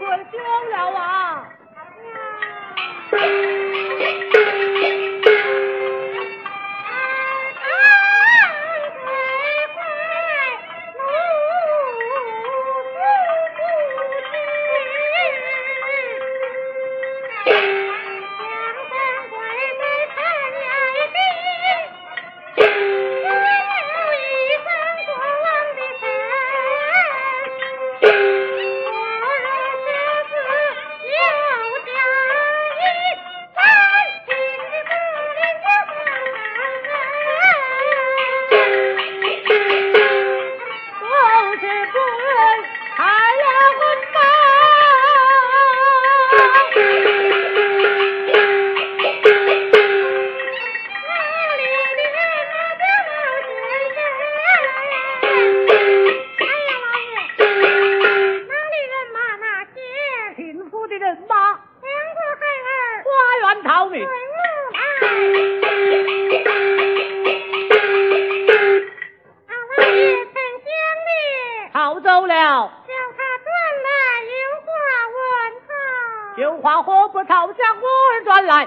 我听了我 Woo! 走了。叫他转来有话问他。有话活不吵将我儿转来。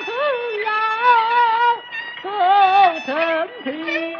Sim.